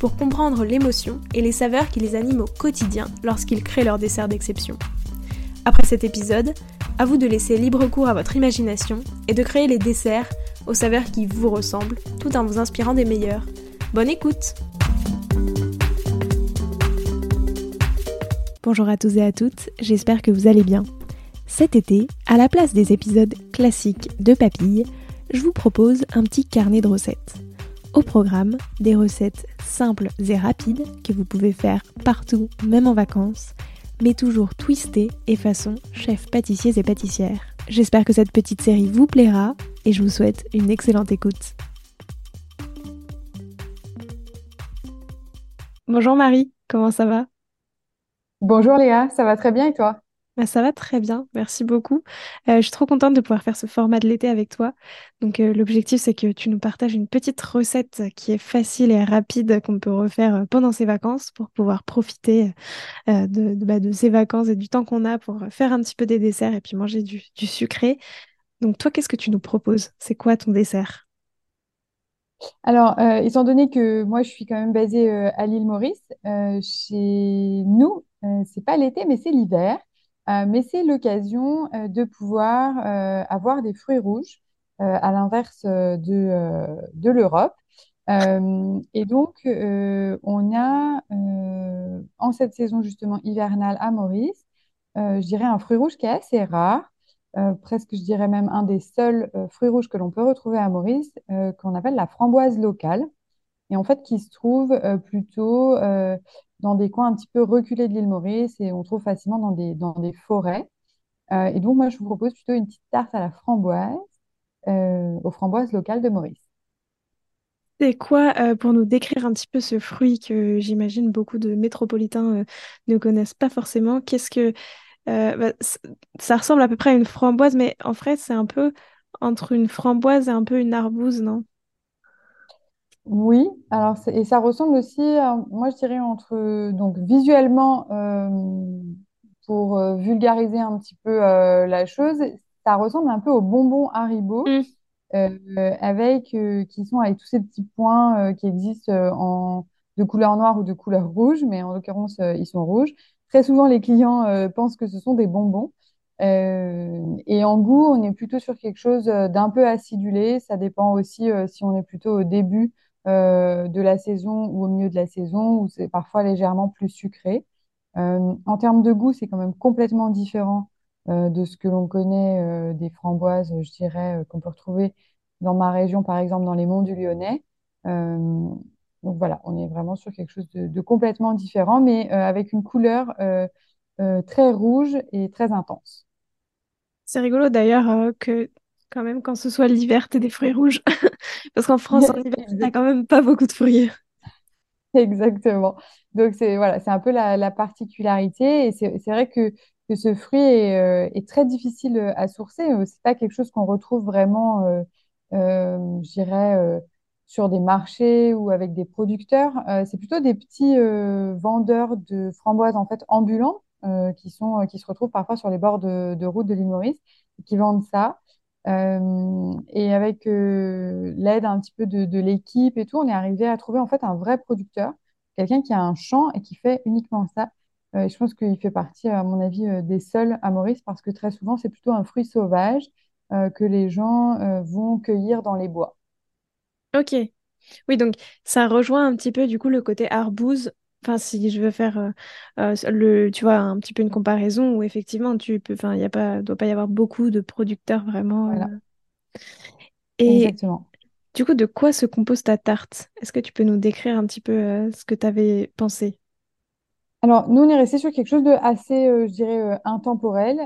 pour comprendre l'émotion et les saveurs qui les animent au quotidien lorsqu'ils créent leur dessert d'exception. Après cet épisode, à vous de laisser libre cours à votre imagination et de créer les desserts aux saveurs qui vous ressemblent tout en vous inspirant des meilleurs. Bonne écoute Bonjour à tous et à toutes, j'espère que vous allez bien. Cet été, à la place des épisodes classiques de Papille, je vous propose un petit carnet de recettes. Au programme, des recettes simples et rapides que vous pouvez faire partout, même en vacances, mais toujours twistées et façon chef pâtissiers et pâtissières. J'espère que cette petite série vous plaira et je vous souhaite une excellente écoute. Bonjour Marie, comment ça va? Bonjour Léa, ça va très bien et toi? Bah, ça va très bien, merci beaucoup. Euh, je suis trop contente de pouvoir faire ce format de l'été avec toi. Donc euh, l'objectif, c'est que tu nous partages une petite recette qui est facile et rapide qu'on peut refaire euh, pendant ces vacances pour pouvoir profiter bah, de ces vacances et du temps qu'on a pour faire un petit peu des desserts et puis manger du, sucré. Donc toi, qu'est-ce que tu nous proposes? C'est quoi ton dessert? Alors, étant donné que moi je suis quand même basée à l'île Maurice, chez nous, c'est pas l'été mais c'est l'hiver. Mais c'est l'occasion de pouvoir avoir des fruits rouges à l'inverse de, l'Europe. et donc, on a en cette saison justement hivernale à Maurice, je dirais un fruit rouge qui est assez rare. Euh, presque, je dirais même un des seuls euh, fruits rouges que l'on peut retrouver à Maurice, euh, qu'on appelle la framboise locale, et en fait qui se trouve plutôt dans des coins un petit peu reculés de l'île Maurice, et on trouve facilement dans des, dans des forêts. et donc, moi, je vous propose plutôt une petite tarte à la framboise, aux framboises locales de Maurice. C'est quoi, pour nous décrire un petit peu ce fruit que j'imagine beaucoup de métropolitains ne connaissent pas forcément, qu'est-ce que euh, bah, ça ressemble à peu près à une framboise, mais en fait, c'est un peu entre une framboise et un peu une arbouze, non? Oui, alors et ça ressemble aussi, moi je dirais entre donc visuellement euh, pour euh, vulgariser un petit peu la chose, ça ressemble un peu aux bonbons Haribo Mm. avec qui sont avec tous ces petits points qui existent en de couleur noire ou de couleur rouge, mais en l'occurrence ils sont rouges. Très souvent, les clients euh, pensent que ce sont des bonbons. Euh, et en goût, on est plutôt sur quelque chose euh, d'un peu acidulé. Ça dépend aussi si on est plutôt au début de la saison ou au milieu de la saison, où c'est parfois légèrement plus sucré. en termes de goût, c'est quand même complètement différent de ce que l'on connaît des framboises, je dirais, qu'on peut retrouver dans ma région, par exemple, dans les monts du Lyonnais. Donc voilà, on est vraiment sur quelque chose de, complètement différent, mais euh, avec une couleur euh, euh, très rouge et très intense. C'est rigolo d'ailleurs que quand même quand ce soit l'hiver, t'aies des fruits rouges. Parce qu'en France, en hiver, t'as quand même pas beaucoup de fruits. Exactement. Donc c'est voilà, un peu la, particularité. Et c'est vrai que, que, ce fruit est, est, très difficile à sourcer. C'est pas quelque chose qu'on retrouve vraiment, je dirais sur des marchés ou avec des producteurs. Euh, c'est plutôt des petits euh, vendeurs de framboises en fait ambulants euh, qui sont qui se retrouvent parfois sur les bords de, de route de l'île Maurice et qui vendent ça. Et avec l'aide un petit peu de, l'équipe et tout, on est arrivé à trouver en fait un vrai producteur, quelqu'un qui a un champ et qui fait uniquement ça. et je pense qu'il fait partie, à mon avis, des seuls à Maurice parce que très souvent, c'est plutôt un fruit sauvage que les gens vont cueillir dans les bois. Ok. Oui, donc ça rejoint un petit peu du coup le côté arbouze. Enfin, si je veux faire euh, euh, le, tu vois, un petit peu une comparaison où effectivement tu peux, enfin, il y a pas, doit pas y avoir beaucoup de producteurs vraiment. Voilà, euh. Et exactement. du coup, de quoi se compose ta tarte? Est-ce que tu peux nous décrire un petit peu ce que tu avais pensé? Alors, nous, on est resté sur quelque chose de assez, je dirais, intemporel,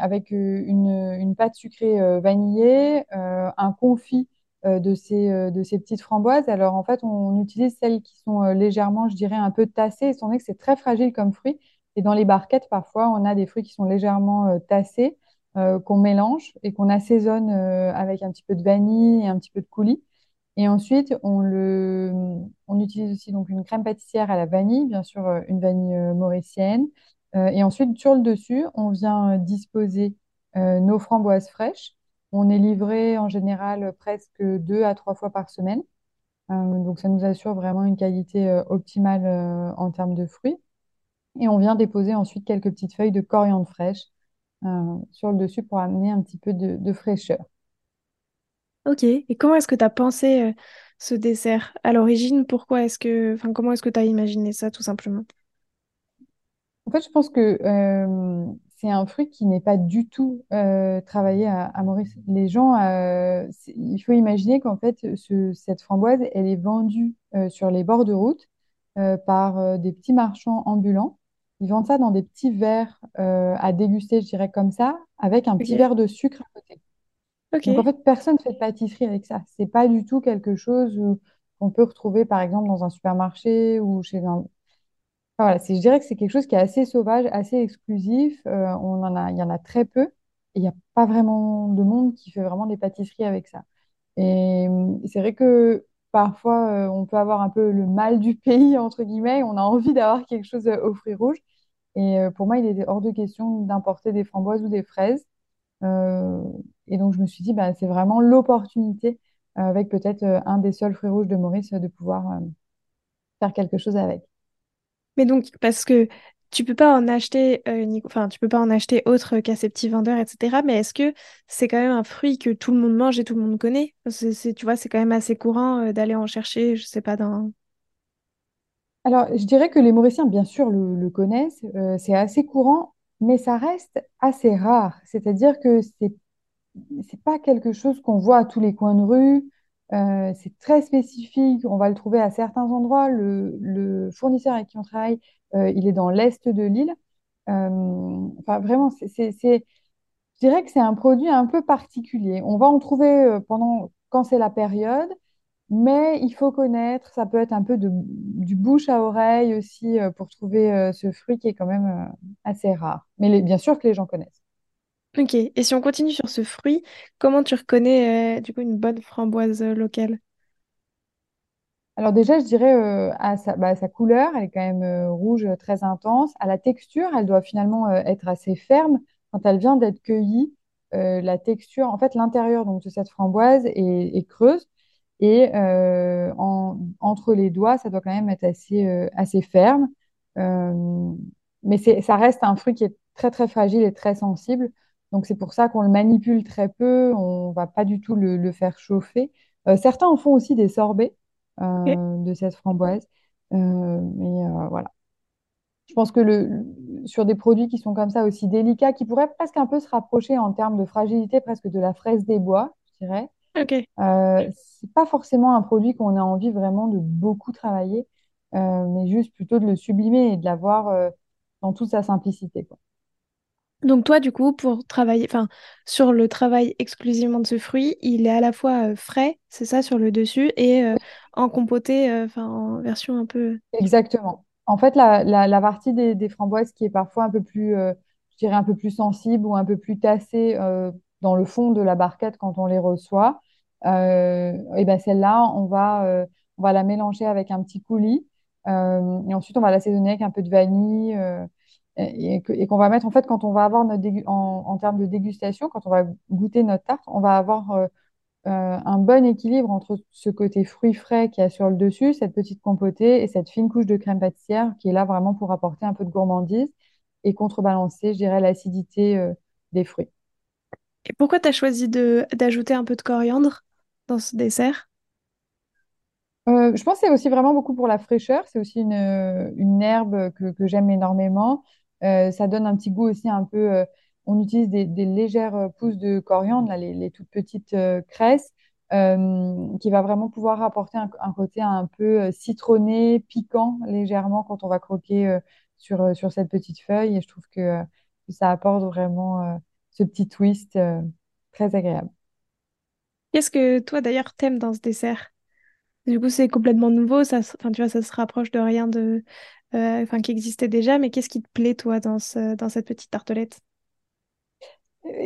avec une, une pâte sucrée vanillée, un confit de ces, de ces petites framboises. Alors en fait, on, utilise celles qui sont légèrement, je dirais, un peu tassées, étant donné que c'est très fragile comme fruit. Et dans les barquettes, parfois, on a des fruits qui sont légèrement tassés, qu'on mélange et qu'on assaisonne avec un petit peu de vanille et un petit peu de coulis. Et ensuite, on, le, on utilise aussi donc une crème pâtissière à la vanille, bien sûr une vanille mauricienne. et ensuite, sur le dessus, on vient disposer nos framboises fraîches. On est livré en général presque deux à trois fois par semaine. Euh, donc ça nous assure vraiment une qualité euh, optimale euh, en termes de fruits. Et on vient déposer ensuite quelques petites feuilles de coriandre fraîche sur le dessus pour amener un petit peu de, fraîcheur. Ok, et comment est-ce que tu as pensé ce dessert? À l'origine? Pourquoi est-ce que, enfin, comment est-ce que tu as imaginé ça tout simplement? En fait, je pense que c'est un fruit qui n'est pas du tout euh, travaillé à, Maurice. Les gens, euh, il faut imaginer qu'en fait, cette framboise, elle est vendue euh, sur les bords de route par des petits marchands ambulants. Ils vendent ça dans des petits verres à déguster, je dirais comme ça, avec un petit verre de sucre à côté. Donc en fait, personne ne fait de pâtisserie avec ça. C'est pas du tout quelque chose qu'on peut retrouver par exemple dans un supermarché ou chez un, voilà, je dirais que c'est quelque chose qui est assez sauvage, assez exclusif. Euh, on en a, il y en a très peu. Et il n'y a pas vraiment de monde qui fait vraiment des pâtisseries avec ça. Et hum, c'est vrai que parfois, euh, on peut avoir un peu le mal du pays, entre guillemets. On a envie d'avoir quelque chose euh, aux fruits rouges. Et pour moi, il est hors de question d'importer des framboises ou des fraises. et donc, je me suis dit, bah, c'est vraiment l'opportunité, avec peut-être un des seuls fruits rouges de Maurice, de pouvoir faire quelque chose avec. Mais donc, parce que tu peux pas en acheter, euh, tu peux pas en acheter autre qu'à ces petits vendeurs, etc. Mais est-ce que c'est quand même un fruit que tout le monde mange et tout le monde connaît? C'est, tu vois, c'est quand même assez courant euh, d'aller en chercher, je sais pas, dans... Alors, je dirais que les Mauriciens, bien sûr, le, connaissent. euh, c'est assez courant, mais ça reste assez rare. C'est-à-dire que c'est c'est pas quelque chose qu'on voit à tous les coins de rue. Euh, c'est très spécifique, on va le trouver à certains endroits. Le, fournisseur avec qui on travaille, euh, il est dans l'est de l'île. Euh, enfin, vraiment, je dirais que c'est un produit un peu particulier. On va en trouver pendant, quand c'est la période, mais il faut connaître, ça peut être un peu du bouche à oreille aussi pour trouver ce fruit qui est quand même assez rare. Mais bien sûr que les gens connaissent. Ok, et si on continue sur ce fruit, comment tu reconnais euh, du coup une bonne framboise euh, locale? Alors déjà, je dirais euh, à sa, bah, couleur, elle est quand même rouge très intense. À la texture, elle doit finalement être assez ferme. Quand elle vient d'être cueillie, la texture, en fait, l'intérieur donc, de cette framboise est, creuse. Et en- entre les doigts, ça doit quand même être assez, assez ferme. mais ça reste un fruit qui est très très fragile et très sensible. Donc c'est pour ça qu'on le manipule très peu, on va pas du tout le, faire chauffer. Euh, certains en font aussi des sorbets euh, de cette framboise. Euh, mais voilà. Je pense que le, sur des produits qui sont comme ça aussi délicats, qui pourraient presque un peu se rapprocher en termes de fragilité presque de la fraise des bois, je dirais, Ok. euh, c'est pas forcément un produit qu'on a envie vraiment de beaucoup travailler, mais juste plutôt de le sublimer et de l'avoir dans toute sa simplicité, quoi. Donc toi, du coup, pour travailler, enfin, sur le travail exclusivement de ce fruit, il est à la fois euh, frais, c'est ça, sur le dessus, et euh, en compoté, euh, enfin, en version un peu... Exactement. En fait, la, la, partie des, framboises qui est parfois un peu plus, euh, je dirais un peu plus sensible ou un peu plus tassée euh, dans le fond de la barquette quand on les reçoit, euh, et ben celle-là, on va, euh, on va la mélanger avec un petit coulis euh, et ensuite on va l'assaisonner avec un peu de vanille euh, et, qu'on va mettre en fait quand on va avoir notre en, en termes de dégustation, quand on va goûter notre tarte, on va avoir euh, euh, un bon équilibre entre ce côté fruit frais qu'il y a sur le dessus, cette petite compotée et cette fine couche de crème pâtissière qui est là vraiment pour apporter un peu de gourmandise et contrebalancer, je dirais, l'acidité euh, des fruits. Et pourquoi tu as choisi d'ajouter un peu de coriandre dans ce dessert? Euh, je pense que c'est aussi vraiment beaucoup pour la fraîcheur. C'est aussi une, une herbe que, que j'aime énormément. Euh, ça donne un petit goût aussi un peu. euh, on utilise des, légères euh, pousses de coriandre, là, les, toutes petites cresses, qui va vraiment pouvoir apporter un, côté un peu citronné, piquant légèrement quand on va croquer sur, sur cette petite feuille. Et je trouve que, ça apporte vraiment ce petit twist très agréable. Qu'est-ce que toi d'ailleurs t'aimes dans ce dessert? Du coup, c'est complètement nouveau, ça, enfin, tu vois, ça se rapproche de rien de, enfin, qui existait déjà, mais qu'est-ce qui te plaît toi dans ce, dans cette petite tartelette?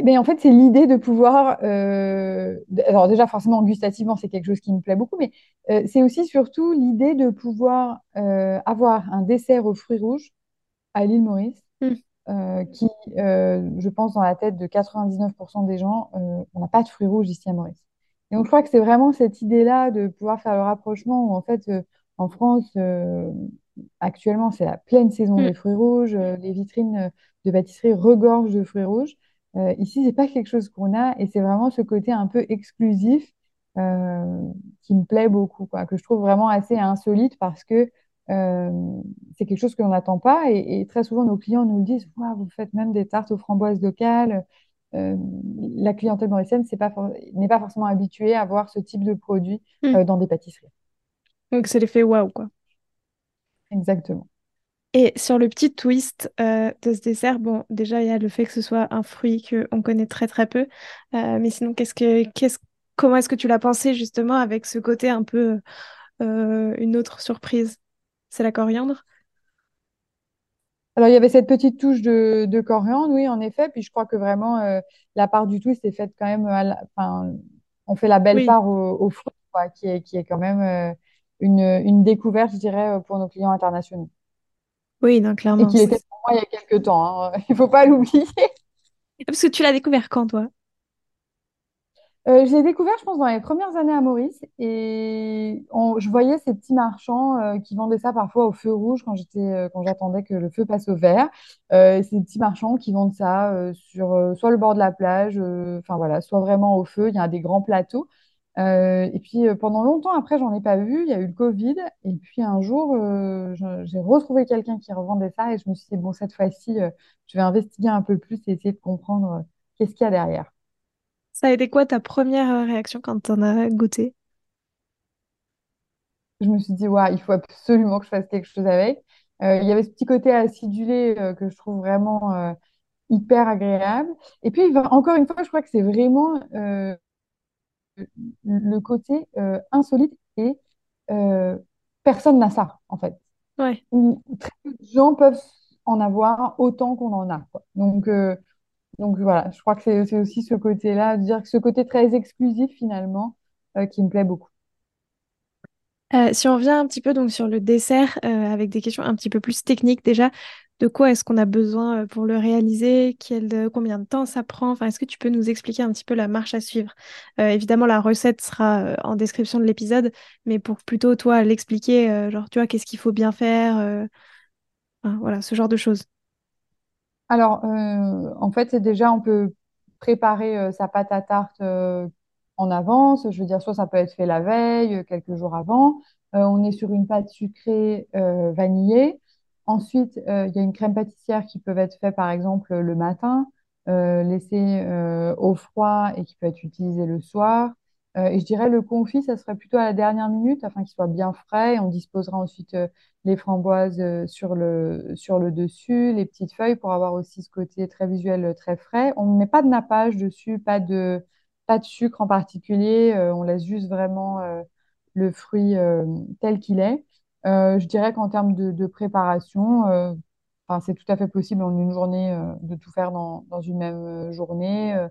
Mais en fait, c'est l'idée de pouvoir. euh, alors, déjà, forcément, gustativement, c'est quelque chose qui me plaît beaucoup, mais euh, c'est aussi surtout l'idée de pouvoir euh, avoir un dessert aux fruits rouges à l'île Maurice, euh, qui, euh, je pense, dans la tête de 99% des gens, euh, on n'a pas de fruits rouges ici à Maurice. Et donc, je crois que c'est vraiment cette idée-là de pouvoir faire le rapprochement où, en fait, euh, en France, euh, actuellement, c'est la pleine saison Hmm. des fruits rouges. euh, les vitrines euh, de pâtisserie regorgent de fruits rouges. Euh, ici, c'est pas quelque chose qu'on a et c'est vraiment ce côté un peu exclusif euh, qui me plaît beaucoup, quoi, que je trouve vraiment assez insolite parce que euh, c'est quelque chose qu'on n'attend pas et, et très souvent nos clients nous le disent, Ouah, vous faites même des tartes aux framboises locales. Euh, la clientèle mauricienne c'est pas for- n'est pas forcément habituée à voir ce type de produit euh, dans des pâtisseries. Donc c'est l'effet waouh, quoi. Exactement. Et sur le petit twist euh, de ce dessert, bon, déjà, il y a le fait que ce soit un fruit qu'on connaît très très peu. Euh, mais sinon, qu'est-ce que, qu'est-ce, comment est-ce que tu l'as pensé justement avec ce côté un peu euh, une autre surprise? C'est la coriandre? Alors, il y avait cette petite touche de, de coriandre, oui, en effet. Puis je crois que vraiment, euh, la part du twist est faite quand même. à la- enfin, on fait la belle Oui, part au, au fruit, quoi, qui est, qui est quand même euh, une, une découverte, je dirais, euh, pour nos clients internationaux. oui, Et clairement. qu'il était pour moi il y a quelques temps. hein. Il ne faut pas l'oublier. Parce que tu l'as découvert quand, toi? Euh, je l'ai découvert, je pense, dans les premières années à Maurice. Et on- je voyais ces petits marchands euh, qui vendaient ça parfois au feu rouge quand j'étais, euh, quand j'attendais que le feu passe au vert. Ces petits marchands qui vendent ça sur soit le bord de la plage, enfin voilà, soit vraiment au feu. Il y a des grands plateaux. Euh, et puis euh, pendant longtemps après, j'en ai pas vu. Il y a eu le Covid. Et puis un jour, euh, j'ai retrouvé quelqu'un qui revendait ça. Et je me suis dit, bon, cette fois-ci, je vais investiguer un peu plus et essayer de comprendre qu'est-ce qu'il y a derrière. Ça a été quoi ta première réaction quand t'en as goûté? je me suis dit, ouais, il faut absolument que je fasse quelque chose avec. Il y avait ce petit côté acidulé que je trouve vraiment hyper agréable. Et puis, encore une fois, je crois que c'est vraiment le côté euh, insolite et euh, personne n'a ça, en fait. Ouais. Ou très peu de gens peuvent en avoir autant qu'on en a, quoi. Donc, euh, donc voilà, je crois que c'est aussi ce côté-là, dire que ce côté très exclusif, finalement, euh, qui me plaît beaucoup. Euh, si on revient un petit peu donc sur le dessert, euh, avec des questions un petit peu plus techniques déjà, de quoi est-ce qu'on a besoin euh, pour le réaliser? Euh, combien de temps ça prend? Enfin, est-ce que tu peux nous expliquer un petit peu la marche à suivre? Euh, évidemment, la recette sera en description de l'épisode, mais pour plutôt toi l'expliquer, genre tu vois, qu'est-ce qu'il faut bien faire, voilà, ce genre de choses. Alors, en fait, déjà, on peut préparer sa pâte à tarte en avance. Je veux dire, soit ça peut être fait la veille, quelques jours avant. On est sur une pâte sucrée vanillée. Ensuite, euh, il y a une crème pâtissière qui peut être faite, par exemple, le matin, euh, laissée euh, au froid et qui peut être utilisée le soir. Et je dirais le confit, ça serait plutôt à la dernière minute afin qu'il soit bien frais. On disposera ensuite les framboises sur le, dessus, les petites feuilles pour avoir aussi ce côté très visuel, très frais. On ne met pas de nappage dessus, pas de, sucre en particulier. on laisse juste vraiment le fruit tel qu'il est. Euh, je dirais qu'en termes de, de préparation, euh, enfin, c'est tout à fait possible en une journée euh, de tout faire dans, dans une même journée, euh,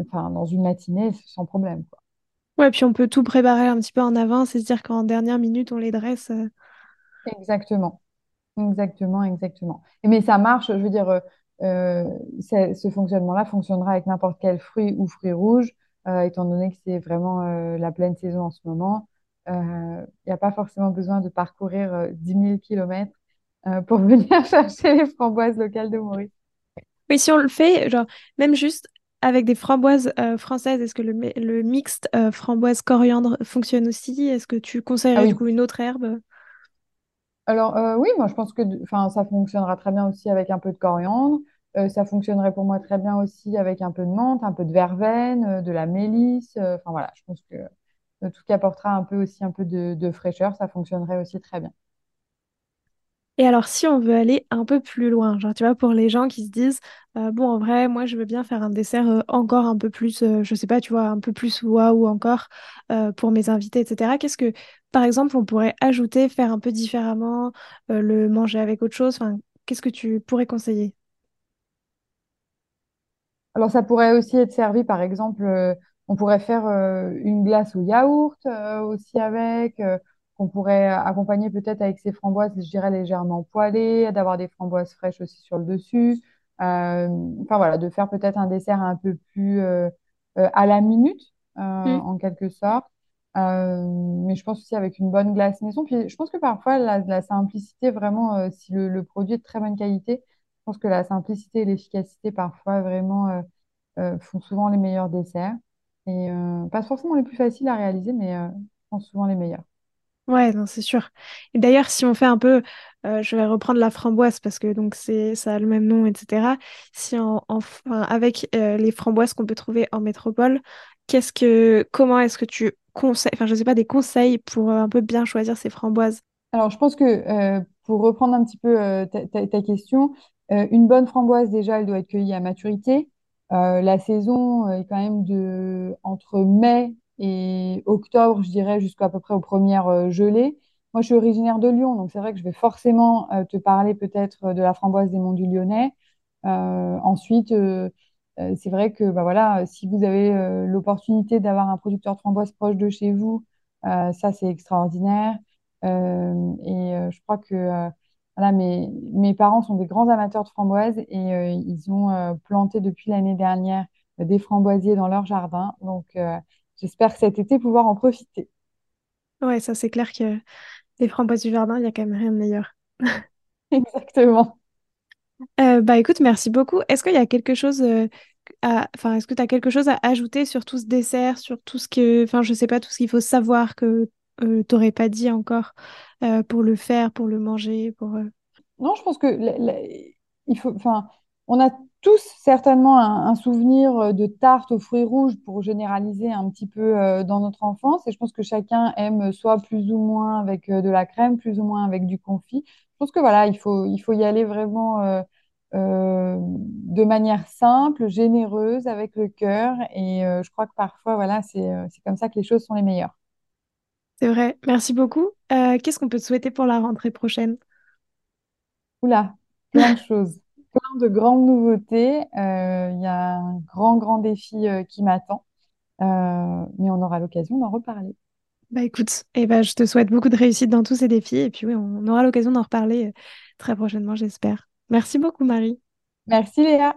enfin dans une matinée, sans problème, quoi. Ouais, puis on peut tout préparer un petit peu en avance et se dire qu'en dernière minute on les dresse. euh. Exactement. Exactement, exactement. Et Mais ça marche, je veux dire, ce fonctionnement-là fonctionnera avec n'importe quel fruit ou fruit rouge, étant donné que c'est vraiment la pleine saison en ce moment. Il n'y a pas forcément besoin de parcourir euh, 10 000 kilomètres euh, pour venir chercher les framboises locales de Maurice. Oui, si on le fait, genre, même juste avec des framboises euh, françaises, est-ce que le, mi- le mixte euh, framboise-coriandre fonctionne aussi? Est-ce que tu Ah conseillerais du oui. coup une autre herbe? Alors euh, oui, moi je pense que ça fonctionnera très bien aussi avec un peu de coriandre. Euh, ça fonctionnerait pour moi très bien aussi avec un peu de menthe, un peu de verveine, euh, de la mélisse. euh, Enfin voilà, je pense que Euh, tout qui apportera un peu aussi un peu de, de fraîcheur, ça fonctionnerait aussi très bien. Et alors, si on veut aller un peu plus loin, genre, tu vois, pour les gens qui se disent, euh, bon, en vrai, moi, je veux bien faire un dessert euh, encore un peu plus, euh, je sais pas, tu vois, un peu plus waouh encore pour mes invités, etc. Qu'est-ce que, par exemple, on pourrait ajouter, faire un peu différemment, le manger avec autre chose? Enfin, qu'est-ce que tu pourrais conseiller? Alors, ça pourrait aussi être servi, par exemple, euh, on pourrait faire euh, une glace au yaourt euh, aussi avec, qu'on pourrait accompagner peut-être avec ces framboises, je dirais légèrement poêlées, d'avoir des framboises fraîches aussi sur le dessus. enfin voilà, de faire peut-être un dessert un peu plus à la minute, Mm. en quelque sorte. mais je pense aussi avec une bonne glace maison. Puis je pense que parfois, la, la simplicité, vraiment, si le, le produit est de très bonne qualité, je pense que la simplicité et l'efficacité, parfois, vraiment, euh, euh, font souvent les meilleurs desserts. Et euh, pas forcément les plus faciles à réaliser, mais euh, souvent les meilleurs. Ouais, non, c'est sûr. Et d'ailleurs, si on fait un peu, euh, je vais reprendre la framboise parce que donc c'est ça a le même nom, etc. Si en, en- enfin, avec euh, les framboises qu'on peut trouver en métropole, qu'est-ce que, comment est-ce que tu conseilles, enfin, je sais pas, des conseils pour euh, un peu bien choisir ces framboises? Alors, je pense que pour reprendre un petit peu ta, ta- ta question, une bonne framboise, déjà, elle doit être cueillie à maturité. Euh, la saison euh, est quand même de entre mai et octobre, je dirais, jusqu'à peu près aux premières euh, gelées. Moi, je suis originaire de Lyon, donc c'est vrai que je vais forcément euh, te parler peut-être de la framboise des Monts du Lyonnais. Euh, ensuite, euh, c'est vrai que bah, voilà, si vous avez l'opportunité d'avoir un producteur de framboises proche de chez vous, ça, c'est extraordinaire. Et je crois que voilà, mes, mes parents sont des grands amateurs de framboises et euh, ils ont euh, planté depuis l'année dernière euh, des framboisiers dans leur jardin. Donc, j'espère cet été pouvoir en profiter. Ouais, ça c'est clair que les framboises du jardin, il y a quand même rien de meilleur. Exactement. Bah écoute, merci beaucoup. Est-ce qu'il y a quelque chose à... Enfin, est-ce que tu as quelque chose à ajouter sur tout ce dessert, sur tout ce que... Enfin, je sais pas, tout ce qu'il faut savoir que tu t'aurais pas dit encore euh, pour le faire, pour le manger, pour... euh, Non, je pense que il faut, enfin, on a tous certainement un, souvenir euh, de tarte aux fruits rouges pour généraliser un petit peu euh, dans notre enfance. Et je pense que chacun aime soit plus ou moins avec euh, de la crème, plus ou moins avec du confit. Je pense que voilà, il faut, il faut y aller vraiment euh, euh, de manière simple, généreuse, avec le cœur. Et euh, je crois que parfois, voilà, euh, c'est comme ça que les choses sont les meilleures. C'est vrai. Merci beaucoup. Euh, qu'est-ce qu'on peut te souhaiter pour la rentrée prochaine? Oula, plein de choses, plein de grandes nouveautés. Euh, Il y a un grand, grand défi euh, qui m'attend, Euh, mais on aura l'occasion d'en reparler. Bah écoute, eh ben, je te souhaite beaucoup de réussite dans tous ces défis et puis oui, on aura l'occasion d'en reparler euh, très prochainement, j'espère. Merci beaucoup, Marie. Merci Léa.